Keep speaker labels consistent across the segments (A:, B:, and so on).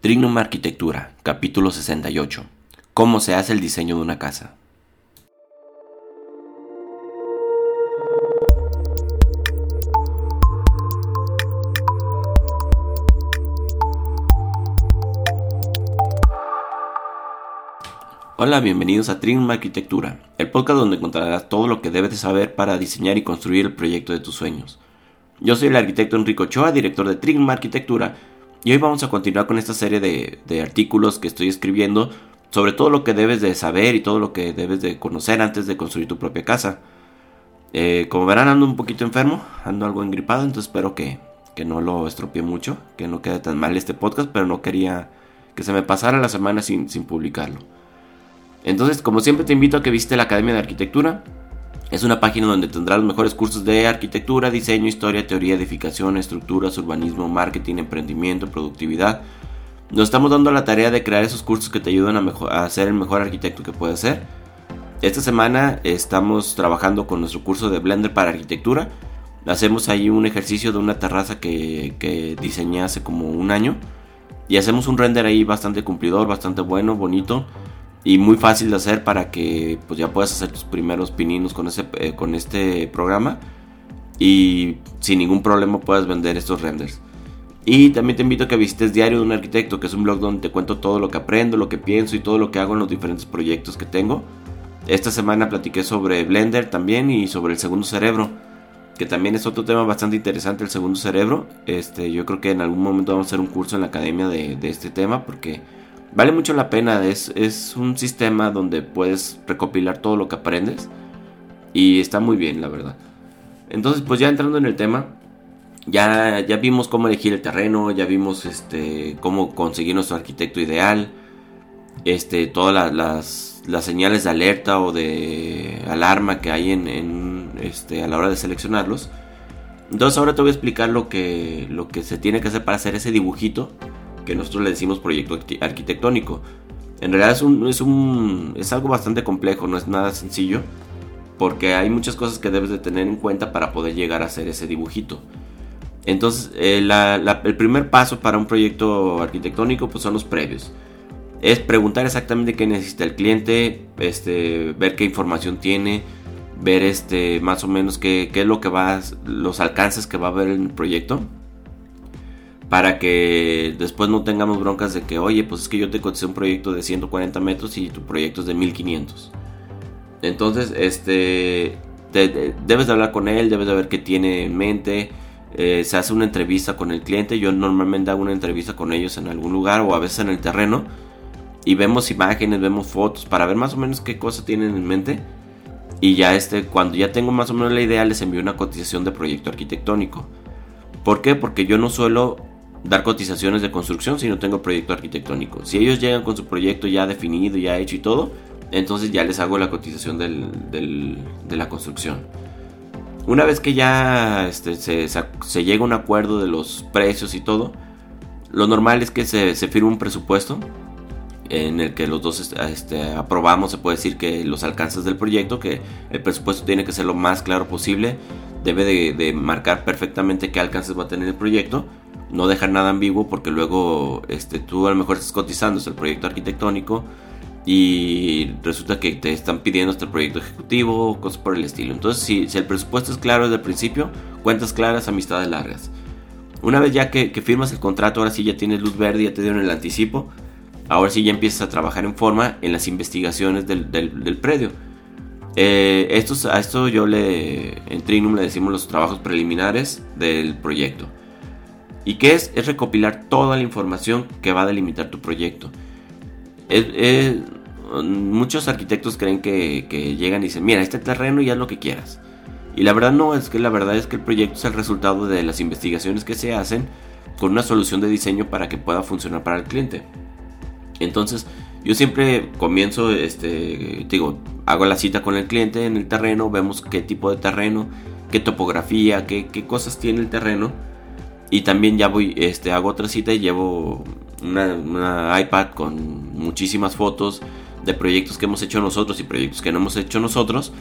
A: Trignum Arquitectura, capítulo 68. ¿Cómo se hace el diseño de una casa? Hola, bienvenidos a Trignum Arquitectura, el podcast donde encontrarás todo lo que debes de saber para diseñar y construir el proyecto de tus sueños. Yo soy el arquitecto Enrico Ochoa, director de Trignum Arquitectura, y hoy vamos a continuar con esta serie de, artículos que estoy escribiendo sobre todo lo que debes de saber y todo lo que debes de conocer antes de construir tu propia casa. Eh, como verán ando un poquito enfermo, ando algo engripado, entonces espero que, no lo estropee mucho, que no quede tan mal este podcast, pero no quería que se me pasara la semana sin, sin publicarlo. Entonces, como siempre te invito a que visites la Academia de Arquitectura. Es una página donde tendrás los mejores cursos de arquitectura, diseño, historia, teoría, edificación, estructuras, urbanismo, marketing, emprendimiento, productividad. Nos estamos dando la tarea de crear esos cursos que te ayudan a, a ser el mejor arquitecto que puedes ser. Esta semana estamos trabajando con nuestro curso de Blender para arquitectura. Hacemos ahí un ejercicio de una terraza que, que diseñé hace como un año. Y hacemos un render ahí bastante cumplidor, bastante bueno, bonito y muy fácil de hacer para que pues ya puedas hacer tus primeros pininos con, ese, eh, con este programa y sin ningún problema puedas vender estos renders. Y también te invito a que visites Diario de un Arquitecto, que es un blog donde te cuento todo lo que aprendo, lo que pienso y todo lo que hago en los diferentes proyectos que tengo. Esta semana platiqué sobre Blender también y sobre el segundo cerebro, que también es otro tema bastante interesante, el segundo cerebro. Este, yo creo que en algún momento vamos a hacer un curso en la academia de, de este tema porque Vale mucho la pena, es, es un sistema donde puedes recopilar todo lo que aprendes y está muy bien, la verdad. Entonces, pues ya entrando en el tema, ya, ya vimos cómo elegir el terreno, ya vimos este, cómo conseguir nuestro arquitecto ideal, este, todas las, las, señales de alerta o de alarma que hay en, en, este, a la hora de seleccionarlos. Entonces ahora te voy a explicar lo que, lo que se tiene que hacer para hacer ese dibujito que nosotros le decimos proyecto arquitectónico. En realidad es, un, es, algo bastante complejo, no es nada sencillo, porque hay muchas cosas que debes de tener en cuenta para poder llegar a hacer ese dibujito. Entonces, eh, el primer paso para un proyecto arquitectónico pues son los previos. Es preguntar exactamente qué necesita el cliente, este, ver qué información tiene, ver este, más o menos qué, qué es lo que va, los alcances que va a haber en el proyecto para que después no tengamos broncas de que, oye, pues es que yo te coticé un proyecto de 140 metros y tu proyecto es de 1500. Entonces, este, debes de hablar con él, debes de ver qué tiene en mente. Eh, se hace una entrevista con el cliente. Yo normalmente hago una entrevista con ellos en algún lugar o a veces en el terreno. Y vemos imágenes, vemos fotos para ver más o menos qué cosas tienen en mente. Y ya este, cuando ya tengo más o menos la idea, les envío una cotización de proyecto arquitectónico. ¿Por qué? Porque yo no suelo dar cotizaciones de construcción si no tengo proyecto arquitectónico. Si ellos llegan con su proyecto ya definido, ya hecho y todo, entonces ya les hago la cotización de la construcción. Una vez que ya este, se, llega a un acuerdo de los precios y todo, lo normal es que se, firme un presupuesto en el que los dos este, este, aprobamos, se puede decir que los alcances del proyecto, que el presupuesto tiene que ser lo más claro posible, debe de, de marcar perfectamente qué alcances va a tener el proyecto no dejar nada ambiguo porque luego este, tú a lo mejor estás cotizando el proyecto arquitectónico y resulta que te están pidiendo este proyecto ejecutivo cosas por el estilo. Entonces, si, el presupuesto es claro desde el principio, cuentas claras, amistades largas. Una vez ya que, firmas el contrato, ahora sí ya tienes luz verde, ya te dieron el anticipo, ahora sí ya empiezas a trabajar en forma en las investigaciones del, del, predio. Eh, estos, a esto yo le, en Trinum le decimos los trabajos preliminares del proyecto. ¿Y qué es? Es recopilar toda la información que va a delimitar tu proyecto. muchos arquitectos creen que, llegan y dicen, mira, este terreno y haz lo que quieras. Y la verdad no, es que la verdad es que el proyecto es el resultado de las investigaciones que se hacen con una solución de diseño para que pueda funcionar para el cliente. Entonces, yo siempre comienzo, este, digo, hago la cita con el cliente en el terreno, vemos qué tipo de terreno, qué topografía, qué, qué cosas tiene el terreno y también ya voy, este, hago otra cita y llevo una, iPad con muchísimas fotos de proyectos que hemos hecho nosotros y proyectos que no hemos hecho nosotros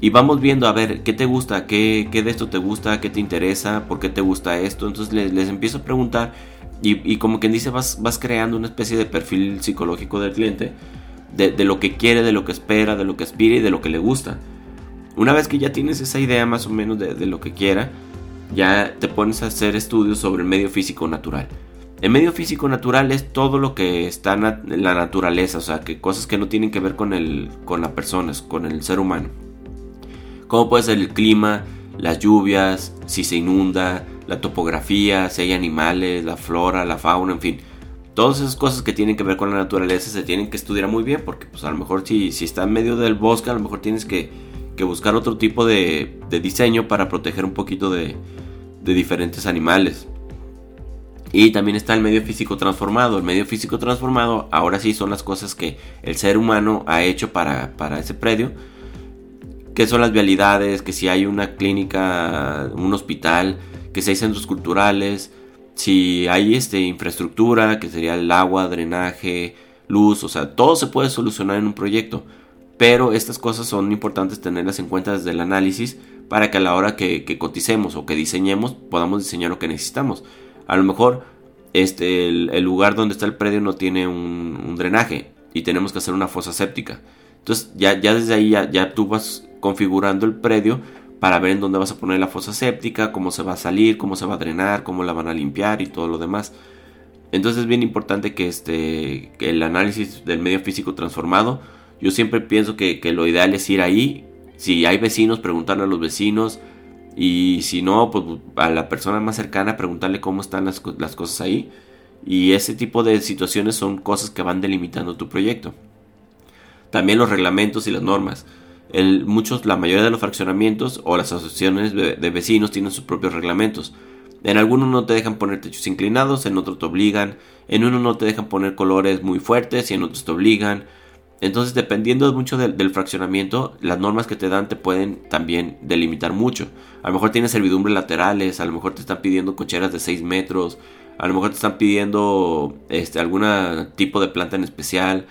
A: y vamos viendo a ver qué te gusta, qué, qué de esto te gusta, qué te interesa, por qué te gusta esto. Entonces les, les empiezo a preguntar y, como quien dice vas, vas creando una especie de perfil psicológico del cliente, de, de, lo que quiere, de lo que espera, de lo que aspira y de lo que le gusta. Una vez que ya tienes esa idea más o menos de, de lo que quiera, ya te pones a hacer estudios sobre el medio físico natural. El medio físico natural es todo lo que está en la naturaleza, o sea, que cosas que no tienen que ver con, el, con las con el ser humano. Como puede ser el clima, las lluvias, si se inunda, la topografía, si hay animales, la flora, la fauna, en fin. Todas esas cosas que tienen que ver con la naturaleza se tienen que estudiar muy bien porque pues a lo mejor si, si está en medio del bosque a lo mejor tienes que, que buscar otro tipo de, diseño para proteger un poquito de, diferentes animales. Y también está el medio físico transformado. El medio físico transformado ahora sí son las cosas que el ser humano ha hecho para, para ese predio qué son las vialidades, que si hay una clínica, un hospital, que si hay centros culturales, si hay este, infraestructura, que sería el agua, drenaje, luz, o sea, todo se puede solucionar en un proyecto. Pero estas cosas son importantes tenerlas en cuenta desde el análisis para que a la hora que, coticemos o que diseñemos podamos diseñar lo que necesitamos. A lo mejor este, el, lugar donde está el predio no tiene un, drenaje y tenemos que hacer una fosa séptica. Entonces ya, ya desde ahí ya, ya tú vas configurando el predio para ver en dónde vas a poner la fosa séptica, cómo se va a salir, cómo se va a drenar, cómo la van a limpiar y todo lo demás. Entonces es bien importante que, este, el análisis del medio físico transformado, yo siempre pienso que, lo ideal es ir ahí, si hay vecinos, preguntarle a los vecinos, y si no, pues a la persona más cercana preguntarle cómo están las, las cosas ahí. Y ese tipo de situaciones son cosas que van delimitando tu proyecto. También los reglamentos y las normas muchos, la mayoría de los fraccionamientos o las asociaciones de, vecinos tienen sus propios reglamentos. En algunos no te dejan poner techos inclinados, en otros te obligan, en uno no te dejan poner colores muy fuertes y en otros te obligan. Entonces, dependiendo mucho del, fraccionamiento, las normas que te dan te pueden también delimitar mucho. A lo mejor tienes servidumbres laterales, a lo mejor te están pidiendo cocheras de 6 metros, a lo mejor te están pidiendo este, algún tipo de planta en especial.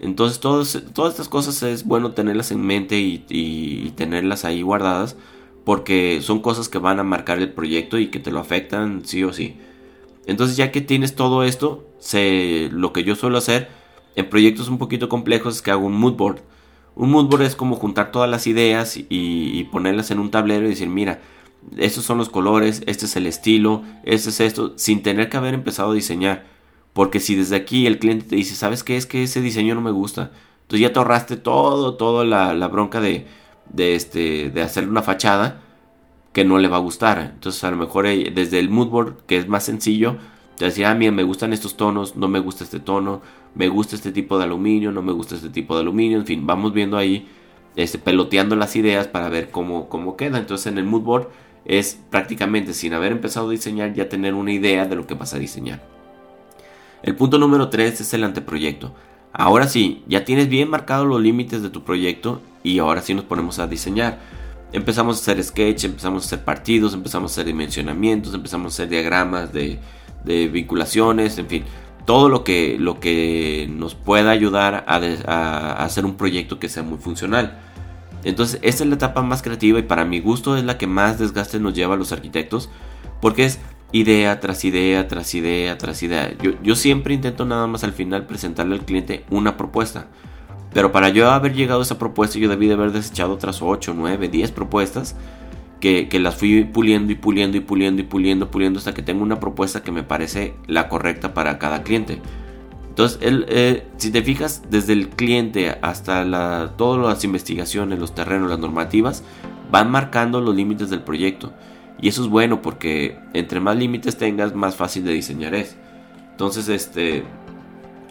A: Entonces todas estas cosas es bueno tenerlas en mente y, tenerlas ahí guardadas porque son cosas que van a marcar el proyecto y que te lo afectan sí o sí. Entonces ya que tienes todo esto, lo que yo suelo hacer en proyectos un poquito complejos es que hago un mood board. Un mood board es como juntar todas las ideas y, y ponerlas en un tablero y decir, mira, estos son los colores, este es el estilo, este es esto, sin tener que haber empezado a diseñar. Porque si desde aquí el cliente te dice, ¿sabes qué? Es que ese diseño no me gusta. Entonces ya te ahorraste todo, toda la, bronca de, de, este, de hacer una fachada que no le va a gustar. Entonces a lo mejor eh, desde el moodboard, que es más sencillo, decía, ah, mira, me gustan estos tonos, no me gusta este tono, me gusta este tipo de aluminio, no me gusta este tipo de aluminio, en fin, vamos viendo ahí, este, peloteando las ideas para ver cómo, cómo queda. Entonces en el moodboard es prácticamente sin haber empezado a diseñar ya tener una idea de lo que vas a diseñar. El punto número 3 es el anteproyecto. Ahora sí, ya tienes bien marcados los límites de tu proyecto y ahora sí nos ponemos a diseñar. Empezamos a hacer sketch, empezamos a hacer partidos, empezamos a hacer dimensionamientos, empezamos a hacer diagramas de, vinculaciones, en fin, todo lo que, lo que nos pueda ayudar a, hacer un proyecto que sea muy funcional. Entonces, esta es la etapa más creativa y para mi gusto es la que más desgaste nos lleva a los arquitectos, porque es idea tras idea, tras idea, tras idea. Yo, siempre intento nada más al final presentarle al cliente una propuesta. Pero para yo haber llegado a esa propuesta, yo debí de haber desechado otras 8, 9, 10 propuestas que, las fui puliendo y puliendo y puliendo y puliendo, puliendo hasta que tengo una propuesta que me parece la correcta para cada cliente. Entonces, eh, si te fijas, desde el cliente hasta la, todas las investigaciones, los terrenos, las normativas, van marcando los límites del proyecto. Y eso es bueno porque entre más límites tengas, más fácil de diseñar es. Entonces, este,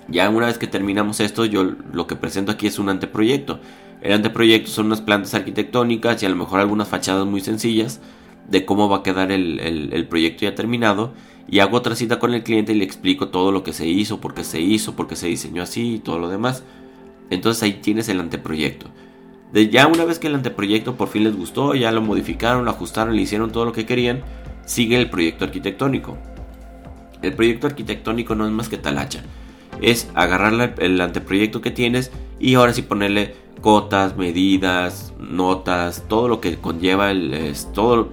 A: ya una vez que terminamos esto, yo lo que presento aquí es un anteproyecto. El anteproyecto son unas plantas arquitectónicas y a lo mejor algunas fachadas muy sencillas de cómo va a quedar el, el, proyecto ya terminado. Y hago otra cita con el cliente y le explico todo lo que se hizo, por qué se hizo, por qué se diseñó así y todo lo demás. Entonces ahí tienes el anteproyecto. De ya una vez que el anteproyecto por fin les gustó, ya lo modificaron, lo ajustaron, le hicieron todo lo que querían, sigue el proyecto arquitectónico. El proyecto arquitectónico no es más que talacha. Es agarrar el anteproyecto que tienes y ahora sí ponerle cotas, medidas, notas, todo lo que conlleva el, todo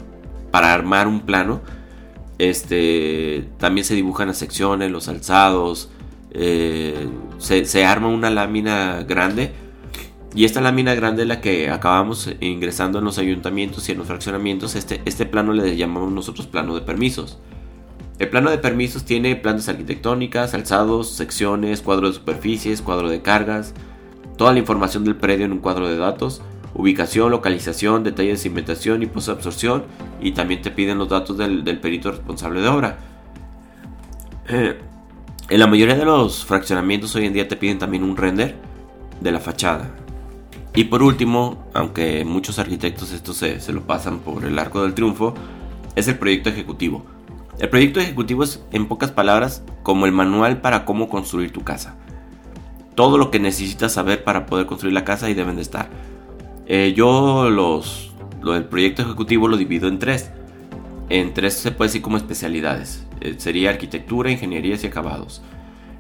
A: para armar un plano. Este, también se dibujan las secciones, los alzados, eh, se, se, arma una lámina grande y esta lámina grande es la que acabamos ingresando en los ayuntamientos y en los fraccionamientos. Este, este plano le llamamos nosotros plano de permisos. El plano de permisos tiene plantas arquitectónicas, alzados, secciones, cuadro de superficies, cuadro de cargas, toda la información del predio en un cuadro de datos, ubicación, localización, detalles de cimentación y posabsorción y también te piden los datos del, perito responsable de obra. Eh, en la mayoría de los fraccionamientos hoy en día te piden también un render de la fachada. Y por último, aunque muchos arquitectos esto se, se lo pasan por el arco del triunfo, es el proyecto ejecutivo. El proyecto ejecutivo es, en pocas palabras, como el manual para cómo construir tu casa. Todo lo que necesitas saber para poder construir la casa y deben de estar. Eh, yo los, lo del proyecto ejecutivo lo divido en tres. En tres se puede decir como especialidades. Eh, sería arquitectura, ingenierías y acabados.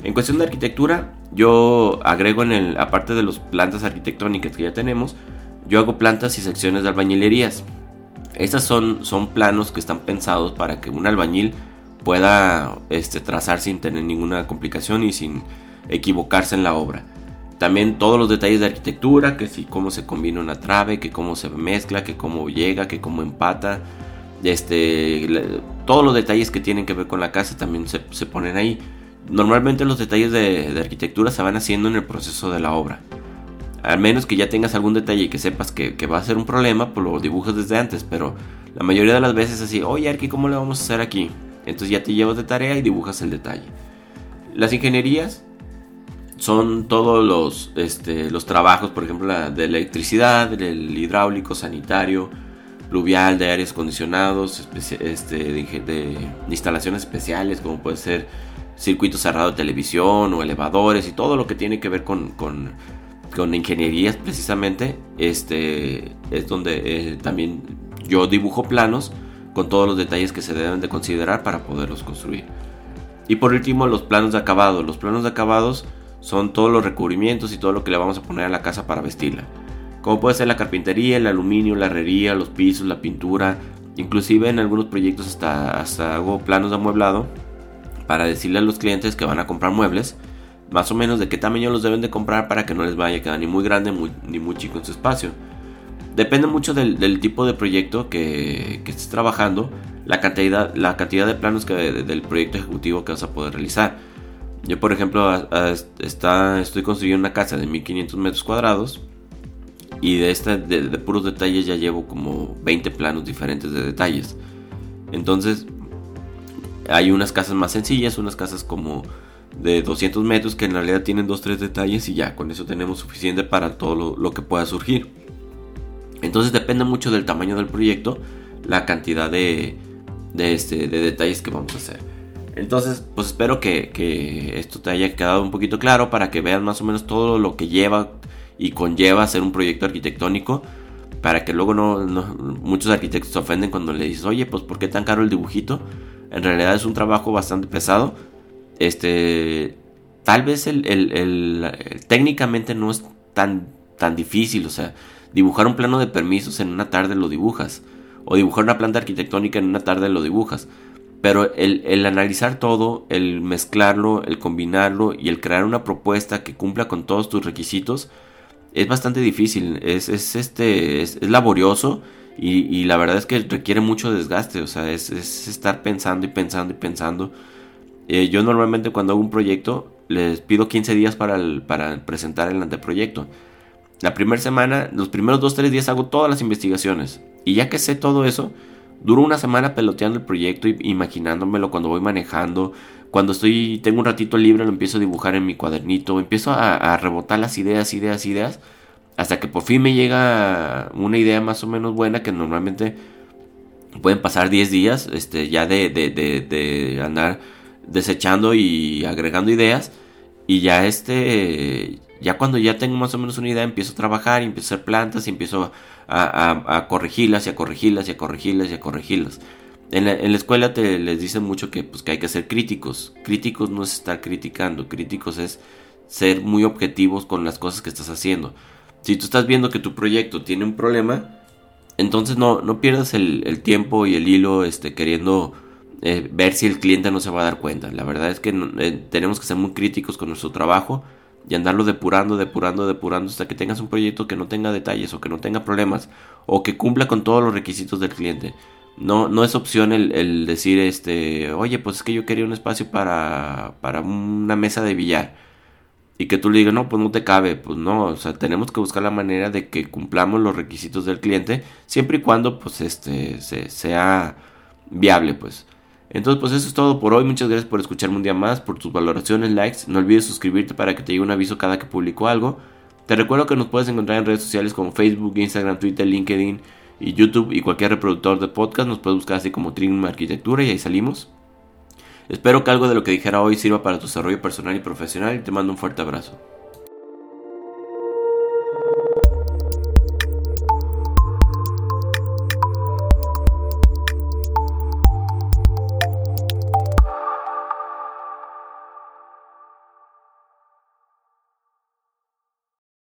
A: En cuestión de arquitectura, yo agrego en el, aparte de las plantas arquitectónicas que ya tenemos, yo hago plantas y secciones de albañilerías. Estas son, son planos que están pensados para que un albañil pueda este, trazar sin tener ninguna complicación y sin equivocarse en la obra. También todos los detalles de arquitectura, que si cómo se combina una trave, que cómo se mezcla, que cómo llega, que cómo empata. Este, todos los detalles que tienen que ver con la casa también se, se ponen ahí. Normalmente los detalles de, arquitectura se van haciendo en el proceso de la obra. Al menos que ya tengas algún detalle y que sepas que, va a ser un problema, pues lo dibujas desde antes. Pero la mayoría de las veces así, oye Arqui, ¿cómo le vamos a hacer aquí? Entonces ya te llevas de tarea y dibujas el detalle. Las ingenierías son todos los, este, los trabajos, por ejemplo, de electricidad, del hidráulico, sanitario, pluvial, de aires acondicionados, este, de instalaciones especiales, como puede ser circuito cerrado de televisión o elevadores y todo lo que tiene que ver con, con, con ingenierías precisamente, este, es donde eh, también yo dibujo planos con todos los detalles que se deben de considerar para poderlos construir. Y por último, los planos de acabado. Los planos de acabados son todos los recubrimientos y todo lo que le vamos a poner a la casa para vestirla. Como puede ser la carpintería, el aluminio, la herrería, los pisos, la pintura. Inclusive en algunos proyectos hasta, hasta hago planos de amueblado para decirle a los clientes que van a comprar muebles, más o menos de qué tamaño los deben de comprar para que no les vaya a quedar ni muy grande ni muy chico en su espacio. Depende mucho del, tipo de proyecto que, estés trabajando, la cantidad, la cantidad de planos que, del proyecto ejecutivo que vas a poder realizar. Yo, por ejemplo, está, estoy construyendo una casa de 1500 metros cuadrados y de, este, de, de puros detalles ya llevo como 20 planos diferentes de detalles. Entonces, hay unas casas más sencillas, unas casas como de 200 metros que en realidad tienen 2-3 detalles y ya, con eso tenemos suficiente para todo lo, que pueda surgir. Entonces depende mucho del tamaño del proyecto, la cantidad de, de, este, de detalles que vamos a hacer. Entonces, pues espero que, que, esto te haya quedado un poquito claro para que veas más o menos todo lo que lleva y conlleva hacer un proyecto arquitectónico. Para que luego no, muchos arquitectos se ofenden cuando le dices, oye, pues ¿por qué tan caro el dibujito? En realidad es un trabajo bastante pesado. Este, tal vez el, técnicamente no es tan, tan difícil. O sea, dibujar un plano de permisos en una tarde lo dibujas. O dibujar una planta arquitectónica en una tarde lo dibujas. Pero el, el, analizar todo, el mezclarlo, el combinarlo y el crear una propuesta que cumpla con todos tus requisitos es bastante difícil. Es, es este, es laborioso y, la verdad es que requiere mucho desgaste, o sea, es, estar pensando y pensando y pensando. Eh, yo normalmente cuando hago un proyecto les pido 15 días para, para presentar el anteproyecto. La primera semana, los primeros 2-3 días hago todas las investigaciones. Y ya que sé todo eso, duro una semana peloteando el proyecto y imaginándomelo cuando voy manejando. Cuando estoy, tengo un ratito libre, lo empiezo a dibujar en mi cuadernito. Empiezo a, rebotar las ideas, ideas, ideas hasta que por fin me llega una idea más o menos buena que normalmente pueden pasar 10 días este, ya de, de, de, andar desechando y agregando ideas. Y ya este, ya cuando ya tengo más o menos una idea, empiezo a trabajar, y empiezo a hacer plantas y empiezo a, a, corregirlas y a corregirlas y a corregirlas y a corregirlas. En la, escuela te les dicen mucho que, pues, que hay que ser críticos. Críticos no es estar criticando, críticos es ser muy objetivos con las cosas que estás haciendo. Si tú estás viendo que tu proyecto tiene un problema, entonces no, no pierdas el, tiempo y el hilo este, queriendo eh, ver si el cliente no se va a dar cuenta. La verdad es que eh, tenemos que ser muy críticos con nuestro trabajo y andarlo depurando, depurando, depurando hasta que tengas un proyecto que no tenga detalles o que no tenga problemas o que cumpla con todos los requisitos del cliente. No, no es opción el, decir, este, oye, pues es que yo quería un espacio para, para una mesa de billar. Y que tú le digas, no, pues no te cabe. Pues no, o sea, tenemos que buscar la manera de que cumplamos los requisitos del cliente, siempre y cuando, pues, este, sea viable, pues. Entonces, pues eso es todo por hoy. Muchas gracias por escucharme un día más, por tus valoraciones, likes. No olvides suscribirte para que te llegue un aviso cada que publico algo. Te recuerdo que nos puedes encontrar en redes sociales como Facebook, Instagram, Twitter, LinkedIn y YouTube y cualquier reproductor de podcast nos puede buscar así como Trim Arquitectura y ahí salimos. Espero que algo de lo que dijera hoy sirva para tu desarrollo personal y profesional y te mando un fuerte abrazo.